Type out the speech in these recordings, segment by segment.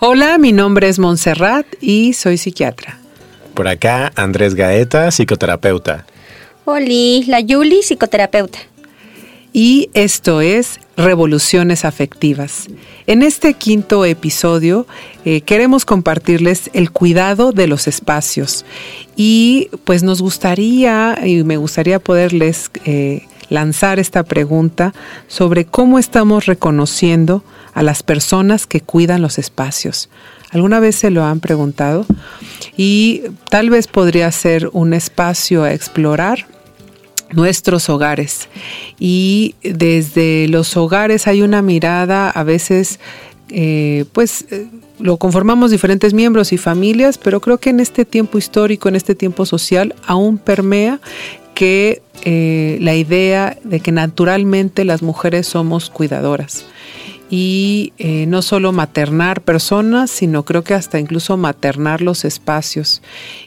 Hola, mi nombre es Montserrat y soy psiquiatra. Por acá, Andrés Gaeta, psicoterapeuta. Hola, la Yuli, psicoterapeuta. Y esto es Revoluciones Afectivas. En este quinto episodio eh, queremos compartirles el cuidado de los espacios. Y pues nos gustaría, y me gustaría poderles eh, lanzar esta pregunta sobre cómo estamos reconociendo a las personas que cuidan los espacios. ¿Alguna vez se lo han preguntado? Y tal vez podría ser un espacio a explorar nuestros hogares. Y desde los hogares hay una mirada a veces, eh, pues eh, lo conformamos diferentes miembros y familias, pero creo que en este tiempo histórico, en este tiempo social, aún permea que eh, la idea de que naturalmente las mujeres somos cuidadoras y eh, no solo maternar personas, sino creo que hasta incluso maternar los espacios.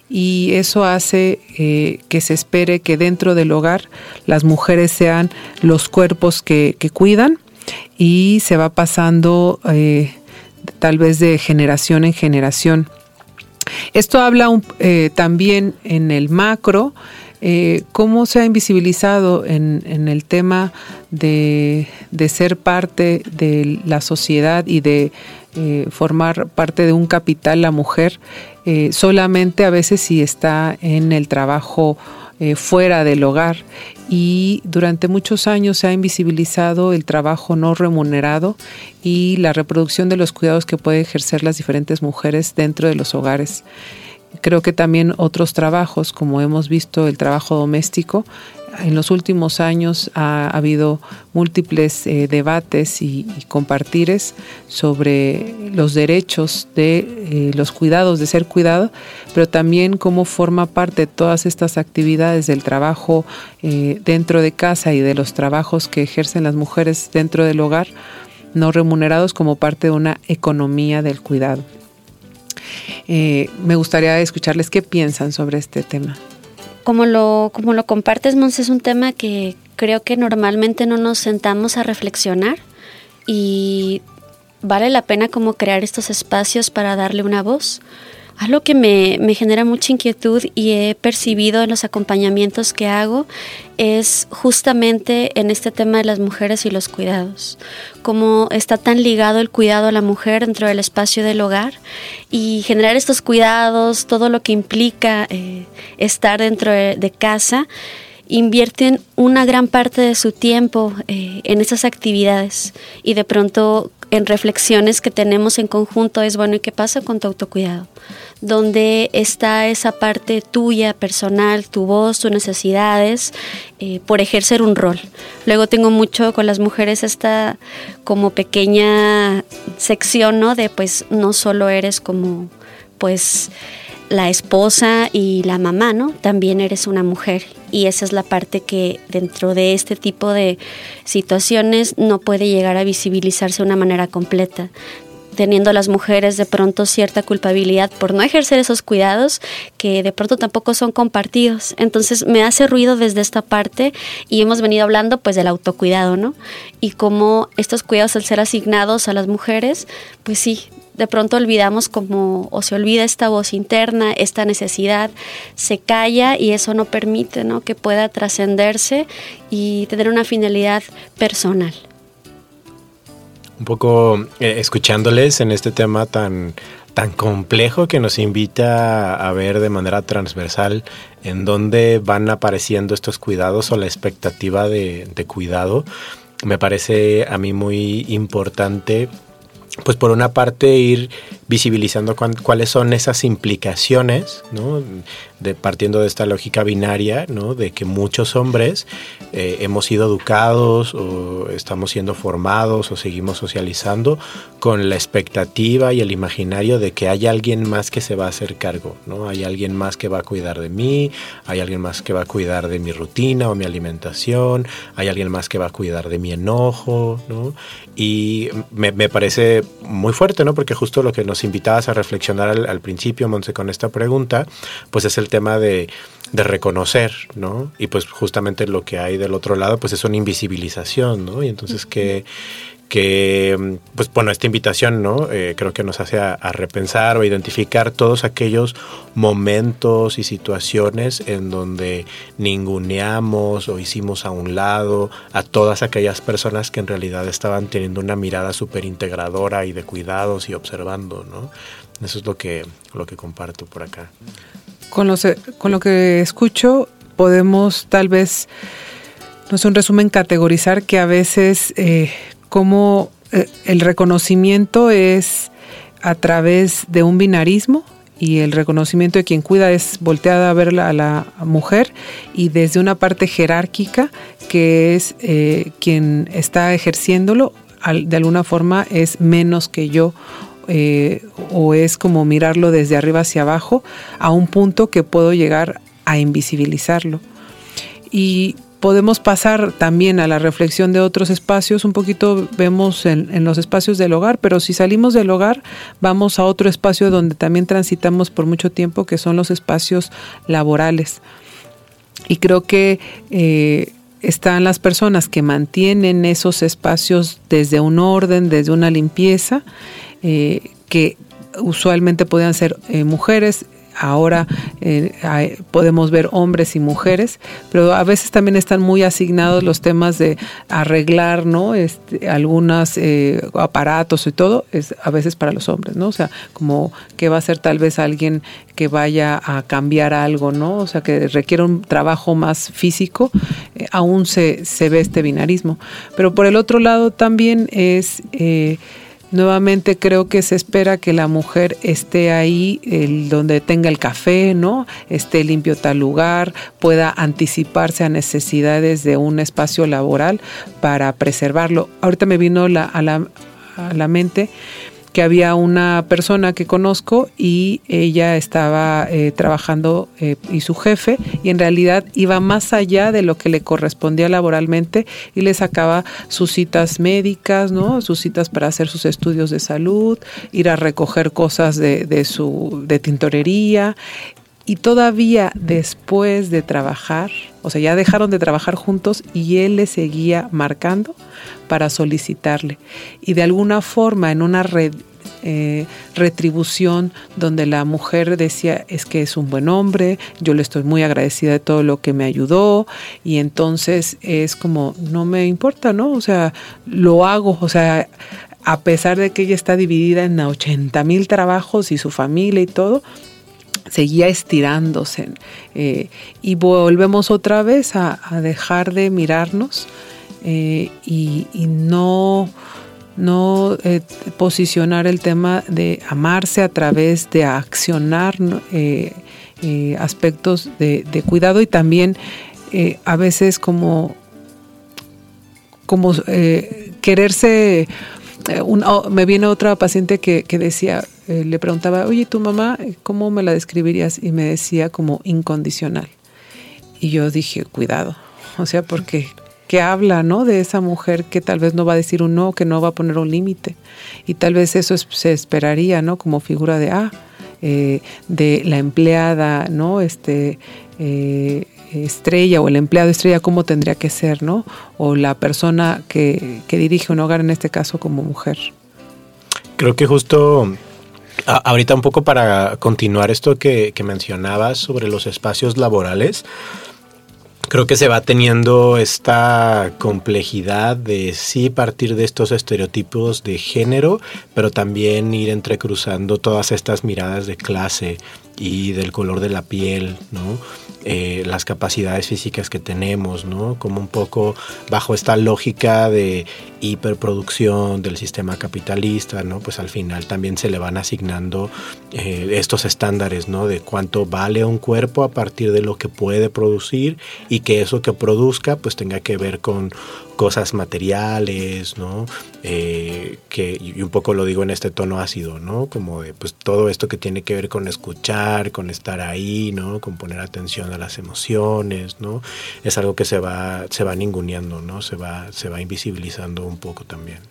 Y eso hace eh, que se espere que dentro del hogar las mujeres sean los cuerpos que, cuidan y se va pasando eh, tal vez de generación en generación. Esto habla también en el macro eh, ¿Cómo se ha invisibilizado en, el tema de, ser parte de la sociedad y de eh, formar parte de un capital la mujer? Eh, solamente a veces si está en el trabajo fuera del hogar y durante muchos años se ha invisibilizado el trabajo no remunerado y la reproducción de los cuidados que pueden ejercer las diferentes mujeres dentro de los hogares. Creo que también otros trabajos, como hemos visto el trabajo doméstico, en los últimos años ha, habido múltiples eh, debates y, compartires sobre los derechos de eh, los cuidados, de ser cuidado, pero también cómo forma parte de todas estas actividades del trabajo eh, dentro de casa y de los trabajos que ejercen las mujeres dentro del hogar, no remunerados como parte de una economía del cuidado. Eh, me gustaría escucharles qué piensan sobre este tema. Como lo, como lo compartes, Mons, es un tema que creo que normalmente no nos sentamos a reflexionar y vale la pena como crear estos espacios para darle una voz. Algo que me, genera mucha inquietud y he percibido en los acompañamientos que hago es justamente en este tema de las mujeres y los cuidados. Cómo está tan ligado el cuidado a la mujer dentro del espacio del hogar y generar estos cuidados, todo lo que implica eh, estar dentro de, casa invierten una gran parte de su tiempo eh, en esas actividades y de pronto en reflexiones que tenemos en conjunto es, bueno, ¿y qué pasa con tu autocuidado? ¿Dónde está esa parte tuya, personal, tu voz, tus necesidades, eh, por ejercer un rol? Luego tengo mucho con las mujeres esta como pequeña sección, ¿no? De pues no solo eres como, pues la esposa y la mamá, ¿no? También eres una mujer y esa es la parte que dentro de este tipo de situaciones no puede llegar a visibilizarse de una manera completa teniendo las mujeres de pronto cierta culpabilidad por no ejercer esos cuidados que de pronto tampoco son compartidos. Entonces me hace ruido desde esta parte y hemos venido hablando pues del autocuidado, ¿no? Y cómo estos cuidados al ser asignados a las mujeres, pues sí, de pronto olvidamos como o se olvida esta voz interna, esta necesidad, se calla y eso no permite ¿no? que pueda trascenderse y tener una finalidad personal. Un poco eh, escuchándoles en este tema tan, tan complejo que nos invita a ver de manera transversal en dónde van apareciendo estos cuidados o la expectativa de, de cuidado, me parece a mí muy importante pues por una parte ir visibilizando cuáles son esas implicaciones, ¿no? de, partiendo de esta lógica binaria, ¿no? de que muchos hombres eh, hemos sido educados o estamos siendo formados o seguimos socializando con la expectativa y el imaginario de que hay alguien más que se va a hacer cargo, ¿no? hay alguien más que va a cuidar de mí, hay alguien más que va a cuidar de mi rutina o mi alimentación, hay alguien más que va a cuidar de mi enojo, ¿no? y me, me parece muy fuerte, ¿no? porque justo lo que nos invitabas a reflexionar al, al principio, Monse, con esta pregunta, pues es el tema de, reconocer, ¿no? Y pues justamente lo que hay del otro lado, pues es una invisibilización, ¿no? Y entonces, ¿qué, que, pues bueno, esta invitación, ¿no? Eh, creo que nos hace a, repensar o identificar todos aquellos momentos y situaciones en donde ninguneamos o hicimos a un lado a todas aquellas personas que en realidad estaban teniendo una mirada súper integradora y de cuidados y observando, ¿no? Eso es lo que, lo que comparto por acá. Con lo, con lo que escucho, podemos tal vez, no sé, un resumen, categorizar que a veces eh, como eh, el reconocimiento es a través de un binarismo y el reconocimiento de quien cuida es volteada a ver a la mujer y desde una parte jerárquica que es eh, quien está ejerciéndolo, de alguna forma es menos que yo eh, o es como mirarlo desde arriba hacia abajo a un punto que puedo llegar a invisibilizarlo. Y podemos pasar también a la reflexión de otros espacios, un poquito vemos en, los espacios del hogar, pero si salimos del hogar vamos a otro espacio donde también transitamos por mucho tiempo, que son los espacios laborales. Y creo que eh, están las personas que mantienen esos espacios desde un orden, desde una limpieza, eh, que usualmente podían ser eh, mujeres, ahora eh, podemos ver hombres y mujeres, pero a veces también están muy asignados los temas de arreglar, ¿no? Este, algunos aparatos y todo, es a veces para los hombres, ¿no? O sea, como que va a ser tal vez alguien que vaya a cambiar algo, ¿no? O sea, que requiere un trabajo más físico, aún se, se ve este binarismo. Pero por el otro lado también es Nuevamente creo que se espera que la mujer esté ahí el, donde tenga el café, ¿no? Esté limpio tal lugar, pueda anticiparse a necesidades de un espacio laboral para preservarlo. Ahorita me vino la, a, la, a la mente que había una persona que conozco y ella estaba eh, trabajando eh, y su jefe y en realidad iba más allá de lo que le correspondía laboralmente y le sacaba sus citas médicas, ¿no? sus citas para hacer sus estudios de salud, ir a recoger cosas de, de su de tintorería y todavía después de trabajar, o sea, ya dejaron de trabajar juntos y él le seguía marcando para solicitarle. Y de alguna forma en una eh, retribución donde la mujer decía es que es un buen hombre, yo le estoy muy agradecida de todo lo que me ayudó y entonces es como no me importa, ¿no? O sea, lo hago, o sea, a pesar de que ella está dividida en 80 mil trabajos y su familia y todo, seguía estirándose. Eh, y volvemos otra vez a, dejar de mirarnos eh, y, no, no eh, posicionar el tema de amarse a través de accionar aspectos de, cuidado y también a veces como, como quererse eh, oh, me viene otra paciente que, decía, eh, le preguntaba, oye, ¿tu mamá cómo me la describirías? Y me decía como incondicional. Y yo dije, cuidado, o sea, porque que habla, ¿no? De esa mujer que tal vez no va a decir un no, que no va a poner un límite. Y tal vez eso se esperaría, ¿no? Como figura de, ah, eh, de la empleada, ¿no? Este, estrella o el empleado estrella, cómo tendría que ser, ¿no? O la persona que, dirige un hogar, en este caso como mujer. Creo que justo ahorita un poco para continuar esto que, que mencionabas sobre los espacios laborales, creo que se va teniendo esta complejidad de sí partir de estos estereotipos de género, pero también ir entrecruzando todas estas miradas de clase y del color de la piel, ¿no? Eh, las capacidades físicas que tenemos, ¿no? Como un poco bajo esta lógica de hiperproducción del sistema capitalista, ¿no? Pues al final también se le van asignando eh, estos estándares, ¿no? De cuánto vale un cuerpo a partir de lo que puede producir y que eso que produzca pues tenga que ver con, cosas materiales, ¿no? Eh, que, y un poco lo digo en este tono ácido, ¿no? Como de, pues todo esto que tiene que ver con escuchar, con estar ahí, ¿no? Con poner atención a las emociones, ¿no? Es algo que se va, se va ninguneando, ¿no? Se va, se va invisibilizando un poco también.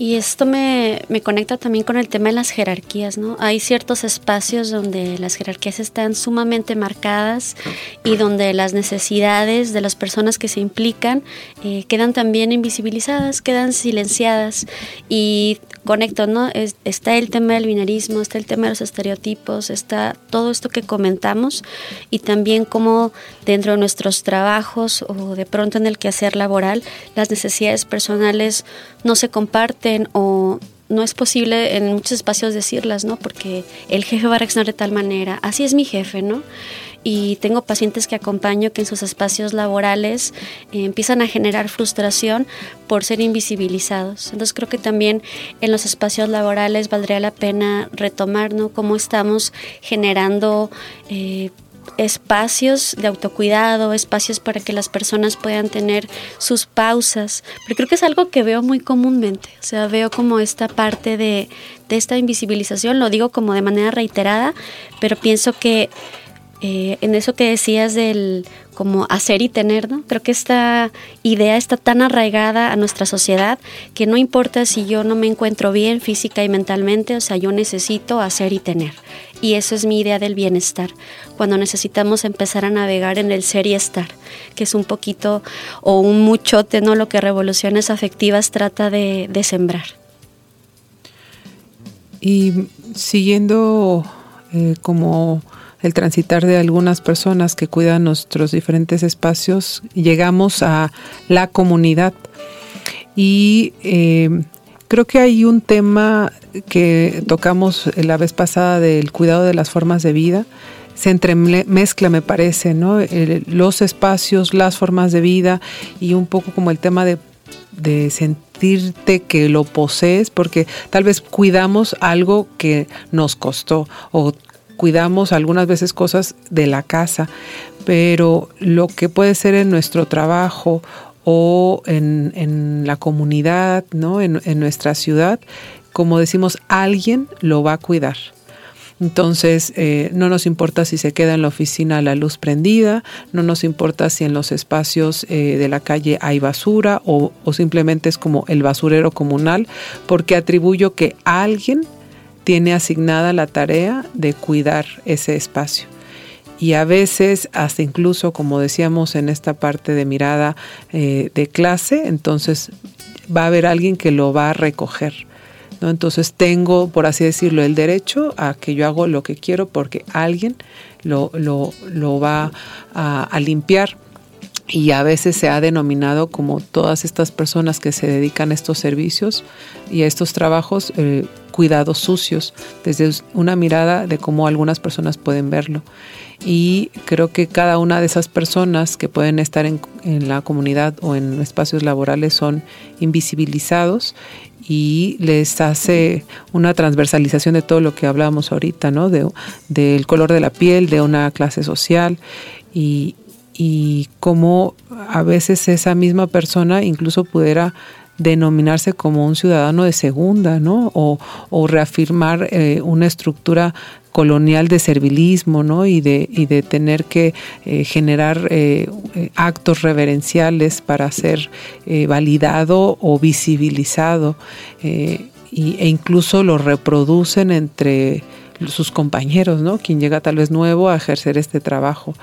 Y esto me, me, conecta también con el tema de las jerarquías, ¿no? Hay ciertos espacios donde las jerarquías están sumamente marcadas y donde las necesidades de las personas que se implican eh, quedan también invisibilizadas, quedan silenciadas. Y conecto, ¿no? está el tema del binarismo, está el tema de los estereotipos, está todo esto que comentamos y también cómo dentro de nuestros trabajos o de pronto en el quehacer laboral las necesidades personales no se comparten o no es posible en muchos espacios decirlas, ¿no? Porque el jefe va a reaccionar de tal manera, así es mi jefe, ¿no? Y tengo pacientes que acompaño que en sus espacios laborales eh, empiezan a generar frustración por ser invisibilizados. Entonces creo que también en los espacios laborales valdría la pena retomar. Cómo estamos generando... Eh, espacios de autocuidado, espacios para que las personas puedan tener sus pausas, pero creo que es algo que veo muy comúnmente, o sea, veo como esta parte de, de esta invisibilización, lo digo como de manera reiterada, pero pienso que eh, en eso que decías del como hacer y tener, ¿no? Creo que esta idea está tan arraigada a nuestra sociedad que no importa si yo no me encuentro bien física y mentalmente, o sea, yo necesito hacer y tener. Y eso es mi idea del bienestar, cuando necesitamos empezar a navegar en el ser y estar, que es un poquito o un muchote, ¿no? Lo que Revoluciones Afectivas trata de, sembrar. Y siguiendo eh, como el transitar de algunas personas que cuidan nuestros diferentes espacios, llegamos a la comunidad. Y eh, creo que hay un tema que tocamos la vez pasada del cuidado de las formas de vida. Se entremezcla, me parece, ¿no? los espacios, las formas de vida y un poco como el tema de de sentirte que lo posees, porque tal vez cuidamos algo que nos costó o cuidamos algunas veces cosas de la casa, pero lo que puede ser en nuestro trabajo o en, la comunidad, ¿no? En, en nuestra ciudad, como decimos, alguien lo va a cuidar. Entonces, eh, no nos importa si se queda en la oficina la luz prendida, no nos importa si en los espacios eh, de la calle hay basura o, o, simplemente es como el basurero comunal, porque atribuyo que alguien tiene asignada la tarea de cuidar ese espacio. Y a veces, hasta incluso, como decíamos en esta parte de mirada eh, de clase, entonces va a haber alguien que lo va a recoger. ¿no? Entonces tengo, por así decirlo, el derecho a que yo hago lo que quiero porque alguien lo, lo, lo va a, a limpiar y a veces se ha denominado como todas estas personas que se dedican a estos servicios y a estos trabajos eh, cuidados sucios, desde una mirada de cómo algunas personas pueden verlo. Y creo que cada una de esas personas que pueden estar en, en la comunidad o en espacios laborales son invisibilizados y les hace una transversalización de todo lo que hablábamos ahorita, ¿no? De, del color de la piel, de una clase social y, y cómo a veces esa misma persona incluso pudiera denominarse como un ciudadano de segunda, ¿no? O, reafirmar eh, una estructura colonial de servilismo, ¿no? Y de, y tener que eh, generar eh, actos reverenciales para ser validado o visibilizado, e incluso lo reproducen entre sus compañeros, ¿no? Quien llega tal vez nuevo a ejercer este trabajo.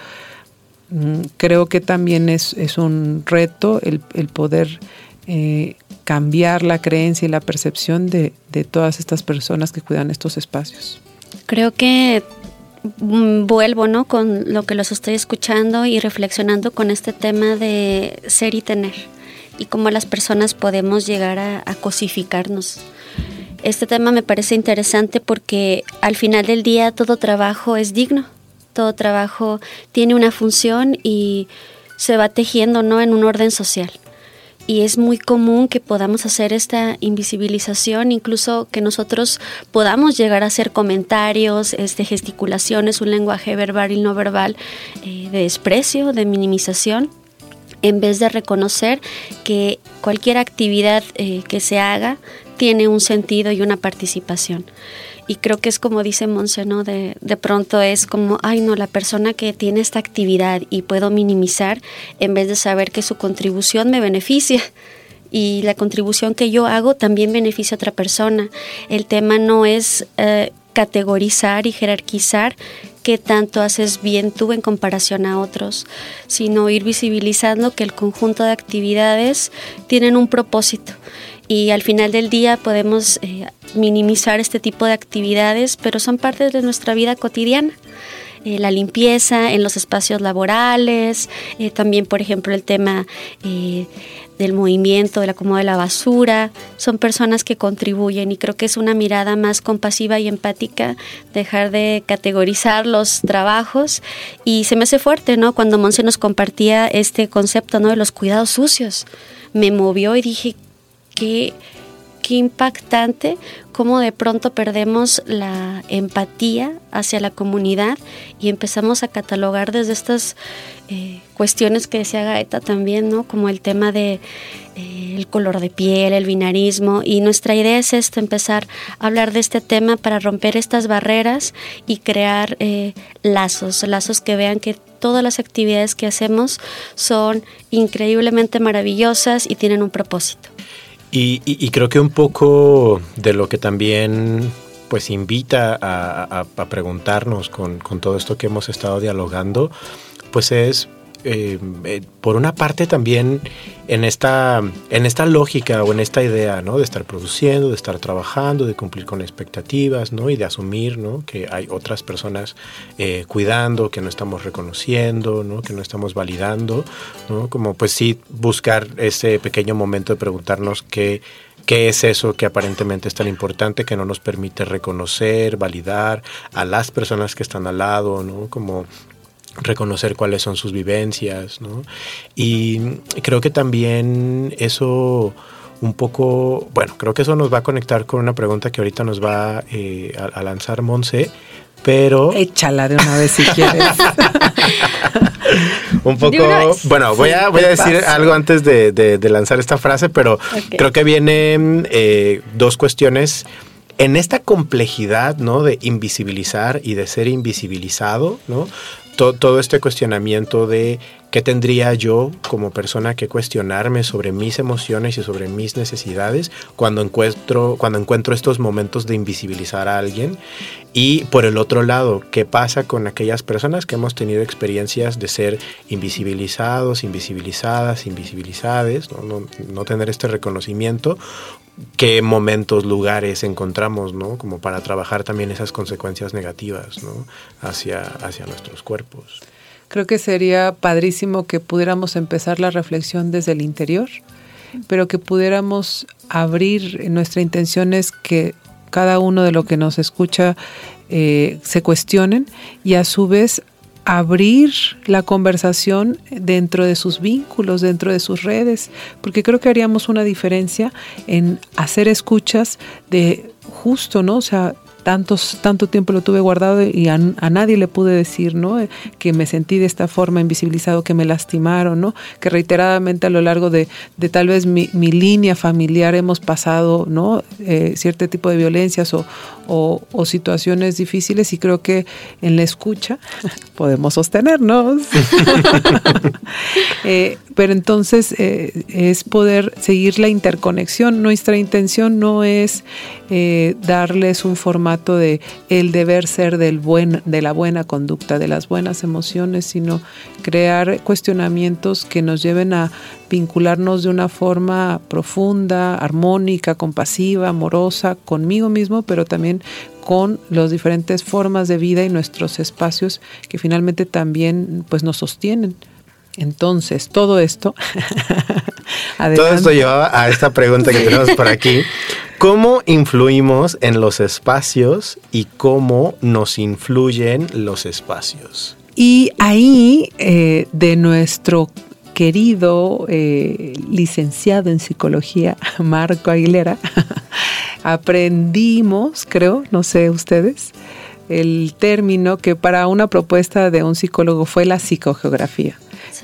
Mm, creo que también es, un reto el, poder eh, cambiar la creencia y la percepción de, todas estas personas que cuidan estos espacios. Creo que mm, vuelvo ¿no? con lo que los estoy escuchando y reflexionando con este tema de ser y tener y cómo las personas podemos llegar a, a cosificarnos. Este tema me parece interesante porque al final del día todo trabajo es digno todo trabajo tiene una función y se va tejiendo ¿no? en un orden social. Y es muy común que podamos hacer esta invisibilización, incluso que nosotros podamos llegar a hacer comentarios, este, gesticulaciones, un lenguaje verbal y no verbal eh, de desprecio, de minimización, en vez de reconocer que cualquier actividad eh, que se haga tiene un sentido y una participación y creo que es como dice Monse, ¿no? De, de pronto es como, ay no, la persona que tiene esta actividad y puedo minimizar en vez de saber que su contribución me beneficia y la contribución que yo hago también beneficia a otra persona. El tema no es eh, categorizar y jerarquizar qué tanto haces bien tú en comparación a otros, sino ir visibilizando que el conjunto de actividades tienen un propósito y al final del día podemos eh, minimizar este tipo de actividades, pero son parte de nuestra vida cotidiana. Eh, la limpieza en los espacios laborales, eh, también por ejemplo el tema del movimiento, del acomodo de la basura, son personas que contribuyen y creo que es una mirada más compasiva y empática, dejar de categorizar los trabajos y se me hace fuerte, ¿no? Cuando Monse nos compartía este concepto, ¿no? De los cuidados sucios, me movió y dije, qué, impactante cómo de pronto perdemos la empatía hacia la comunidad y empezamos a catalogar desde estas eh, cuestiones que decía Gaeta también, ¿no? Como el tema de eh, el color de piel, el binarismo y nuestra idea es esto, empezar a hablar de este tema para romper estas barreras y crear eh, lazos, lazos que vean que todas las actividades que hacemos son increíblemente maravillosas y tienen un propósito. Y, creo que un poco de lo que también pues invita a, preguntarnos con, con, todo esto que hemos estado dialogando, pues es eh, eh, por una parte también en esta, en esta lógica o en esta idea, ¿no? De estar produciendo, de estar trabajando, de cumplir con expectativas, ¿no? Y de asumir, ¿no? Que hay otras personas eh, cuidando, que no estamos reconociendo, ¿no? Que no estamos validando, ¿no? Como pues sí buscar ese pequeño momento de preguntarnos qué ¿Qué es eso que aparentemente es tan importante que no nos permite reconocer, validar a las personas que están al lado, ¿no? Como reconocer cuáles son sus vivencias, ¿no? Y creo que también eso un poco, bueno, creo que eso nos va a conectar con una pregunta que ahorita nos va eh, a, lanzar Monse, pero... Échala de una vez si quieres. un poco, bueno, voy a, voy a decir algo antes de, lanzar esta frase, pero creo que vienen eh, dos cuestiones en esta complejidad, ¿no? De invisibilizar y de ser invisibilizado, ¿no? Todo este cuestionamiento de qué tendría yo como persona que cuestionarme sobre mis emociones y sobre mis necesidades cuando encuentro, cuando encuentro estos momentos de invisibilizar a alguien. Y por el otro lado, qué pasa con aquellas personas que hemos tenido experiencias de ser invisibilizados, invisibilizadas, invisibilizadas, no, no tener este reconocimiento qué momentos, lugares encontramos, ¿no? Como para trabajar también esas consecuencias negativas, ¿no? Hacia, hacia nuestros cuerpos. Creo que sería padrísimo que pudiéramos empezar la reflexión desde el interior, pero que pudiéramos abrir nuestra intención es que cada uno de lo que nos escucha eh, se cuestionen y a su vez abrir la conversación dentro de sus vínculos, dentro de sus redes, porque creo que haríamos una diferencia en hacer escuchas de justo, ¿no? O sea, tantos, tanto tiempo lo tuve guardado y a, nadie le pude decir, ¿no? Eh, que me sentí de esta forma invisibilizado, que me lastimaron, ¿no? Que reiteradamente a lo largo de, de tal vez mi, mi, línea familiar hemos pasado, ¿no? Eh, cierto tipo de violencias o, o, situaciones difíciles y creo que en la escucha podemos sostenernos. eh, pero entonces eh, es poder seguir la interconexión. Nuestra intención no es eh, darles un formato de el deber ser del buen, de la buena conducta, de las buenas emociones, sino crear cuestionamientos que nos lleven a vincularnos de una forma profunda, armónica, compasiva, amorosa, conmigo mismo, pero también con las diferentes formas de vida y nuestros espacios que finalmente también pues nos sostienen. Entonces, todo esto. todo esto lleva a esta pregunta que tenemos por aquí. ¿Cómo influimos en los espacios y cómo nos influyen los espacios? Y ahí, eh, de nuestro querido eh, licenciado en psicología, Marco Aguilera, aprendimos, creo, no sé ustedes, el término que para una propuesta de un psicólogo fue la psicogeografía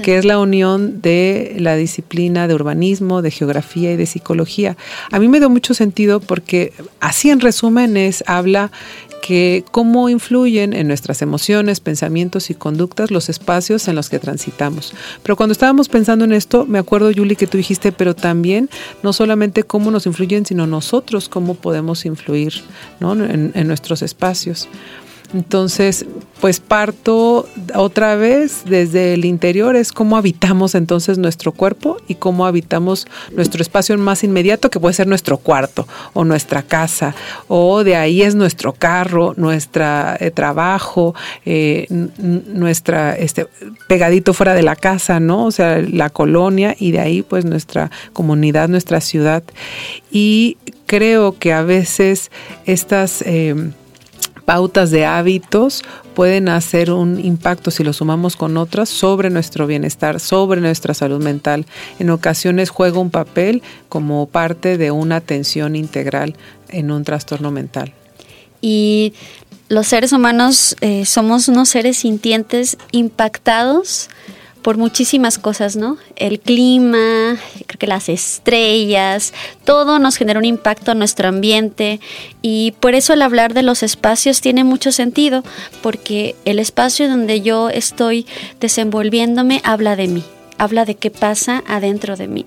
que es la unión de la disciplina de urbanismo, de geografía y de psicología. A mí me dio mucho sentido porque así en resumen es, habla que cómo influyen en nuestras emociones, pensamientos y conductas los espacios en los que transitamos. Pero cuando estábamos pensando en esto, me acuerdo, Julie, que tú dijiste, pero también no solamente cómo nos influyen, sino nosotros cómo podemos influir en, en nuestros espacios. Entonces, pues parto otra vez desde el interior, es cómo habitamos entonces nuestro cuerpo y cómo habitamos nuestro espacio más inmediato, que puede ser nuestro cuarto o nuestra casa, o de ahí es nuestro carro, nuestro eh, trabajo, eh, nuestra, este, pegadito fuera de la casa, ¿no? O sea, la colonia y de ahí pues nuestra comunidad, nuestra ciudad. Y creo que a veces estas... Eh, pautas de hábitos pueden hacer un impacto si lo sumamos con otras sobre nuestro bienestar, sobre nuestra salud mental. En ocasiones juega un papel como parte de una atención integral en un trastorno mental. Y los seres humanos eh, somos unos seres sintientes impactados por muchísimas cosas, ¿no? El clima, creo que las estrellas, todo nos genera un impacto en nuestro ambiente y por eso el hablar de los espacios tiene mucho sentido, porque el espacio donde yo estoy desenvolviéndome habla de mí, habla de qué pasa adentro de mí.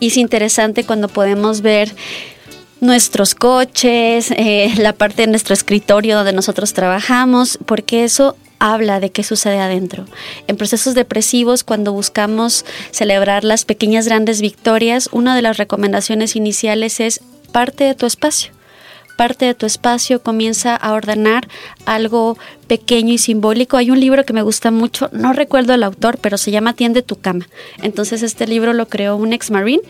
Y es interesante cuando podemos ver nuestros coches, eh, la parte de nuestro escritorio donde nosotros trabajamos, porque eso habla de qué sucede adentro. En procesos depresivos, cuando buscamos celebrar las pequeñas grandes victorias, una de las recomendaciones iniciales es parte de tu espacio parte de tu espacio, comienza a ordenar algo pequeño y simbólico. Hay un libro que me gusta mucho, no recuerdo el autor, pero se llama Tiende tu cama. Entonces este libro lo creó un ex marine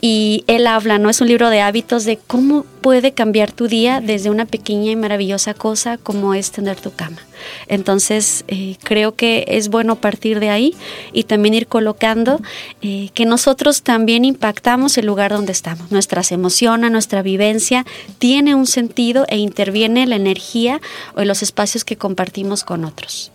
y él habla, ¿no? Es un libro de hábitos de cómo puede cambiar tu día desde una pequeña y maravillosa cosa como es tener tu cama. Entonces eh, creo que es bueno partir de ahí y también ir colocando eh, que nosotros también impactamos el lugar donde estamos. Nuestras emociones, nuestra vivencia tiene un sentido e interviene la energía o los espacios que compartimos con otros.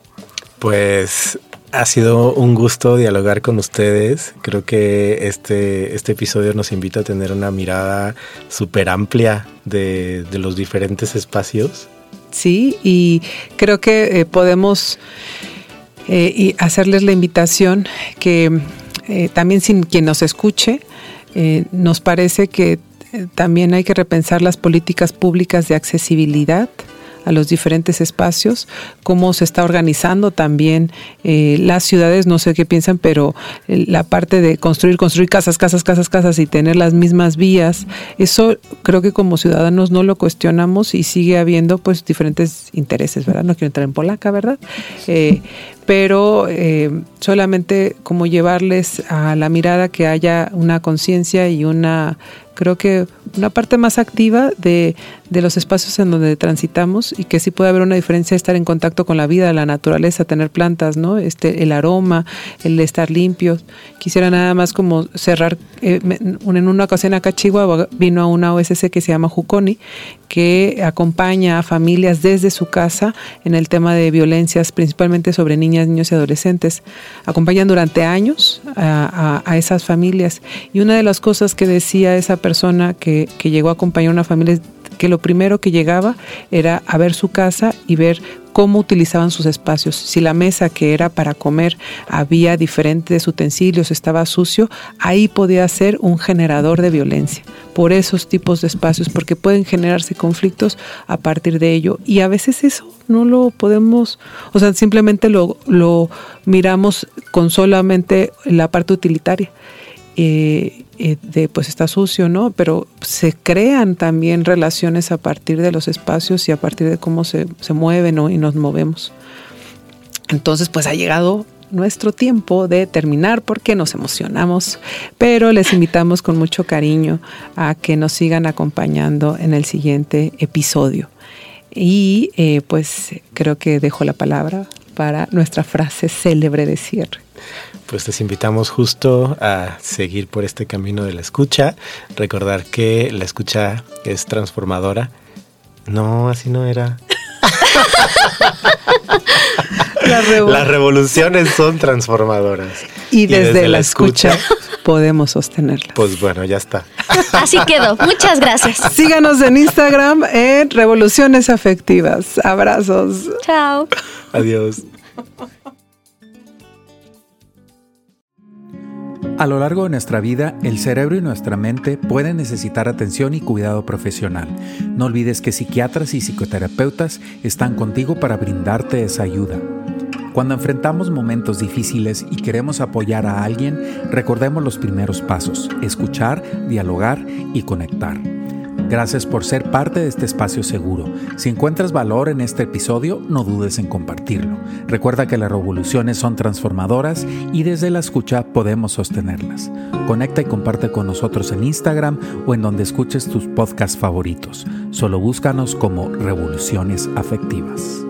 Pues ha sido un gusto dialogar con ustedes. Creo que este, este episodio nos invita a tener una mirada súper amplia de, los diferentes espacios. Sí, y creo que eh, podemos eh, hacerles la invitación que eh, también sin quien nos escuche, nos parece que también hay que repensar las políticas públicas de accesibilidad a los diferentes espacios, cómo se está organizando también eh, las ciudades, no sé qué piensan, pero eh, la parte de construir, construir casas, casas, casas, casas y tener las mismas vías, eso creo que como ciudadanos no lo cuestionamos y sigue habiendo pues diferentes intereses, ¿verdad? No quiero entrar en polaca, ¿verdad? Eh, pero solamente como llevarles a la mirada que haya una conciencia y una creo que una parte más activa de, de, los espacios en donde transitamos y que sí puede haber una diferencia estar en contacto con la vida, la naturaleza, tener plantas, ¿no? Este, el aroma, el estar limpios. Quisiera nada más como cerrar, eh, en una ocasión acá Chihuahua vino a una OSC que se llama Juconi, que acompaña a familias desde su casa en el tema de violencias, principalmente sobre niñas, niños y adolescentes. Acompañan durante años a, a, a esas familias. Y una de las cosas que decía esa persona que, que llegó a acompañar a una familia que lo primero que llegaba era a ver su casa y ver cómo utilizaban sus espacios. Si la mesa que era para comer había diferentes utensilios, estaba sucio, ahí podía ser un generador de violencia por esos tipos de espacios, porque pueden generarse conflictos a partir de ello. Y a veces eso no lo podemos, o sea, simplemente lo, lo miramos con solamente la parte utilitaria. Eh, eh, de pues está sucio, ¿no? Pero se crean también relaciones a partir de los espacios y a partir de cómo se, se mueven y nos movemos. Entonces, pues ha llegado nuestro tiempo de terminar porque nos emocionamos, pero les invitamos con mucho cariño a que nos sigan acompañando en el siguiente episodio. Y eh, pues creo que dejo la palabra para nuestra frase célebre de cierre pues les invitamos justo a seguir por este camino de la escucha, recordar que la escucha es transformadora. No, así no era. Las revoluciones son transformadoras. Y desde, la, escucha podemos sostenerlas. Pues bueno, ya está. Así quedó. Muchas gracias. Síganos en Instagram en Revoluciones Afectivas. Abrazos. Chao. Adiós. A lo largo de nuestra vida, el cerebro y nuestra mente pueden necesitar atención y cuidado profesional. No olvides que psiquiatras y psicoterapeutas están contigo para brindarte esa ayuda. Cuando enfrentamos momentos difíciles y queremos apoyar a alguien, recordemos los primeros pasos, escuchar, dialogar y conectar. Gracias por ser parte de este espacio seguro. Si encuentras valor en este episodio, no dudes en compartirlo. Recuerda que las revoluciones son transformadoras y desde la escucha podemos sostenerlas. Conecta y comparte con nosotros en Instagram o en donde escuches tus podcasts favoritos. Solo búscanos como Revoluciones Afectivas.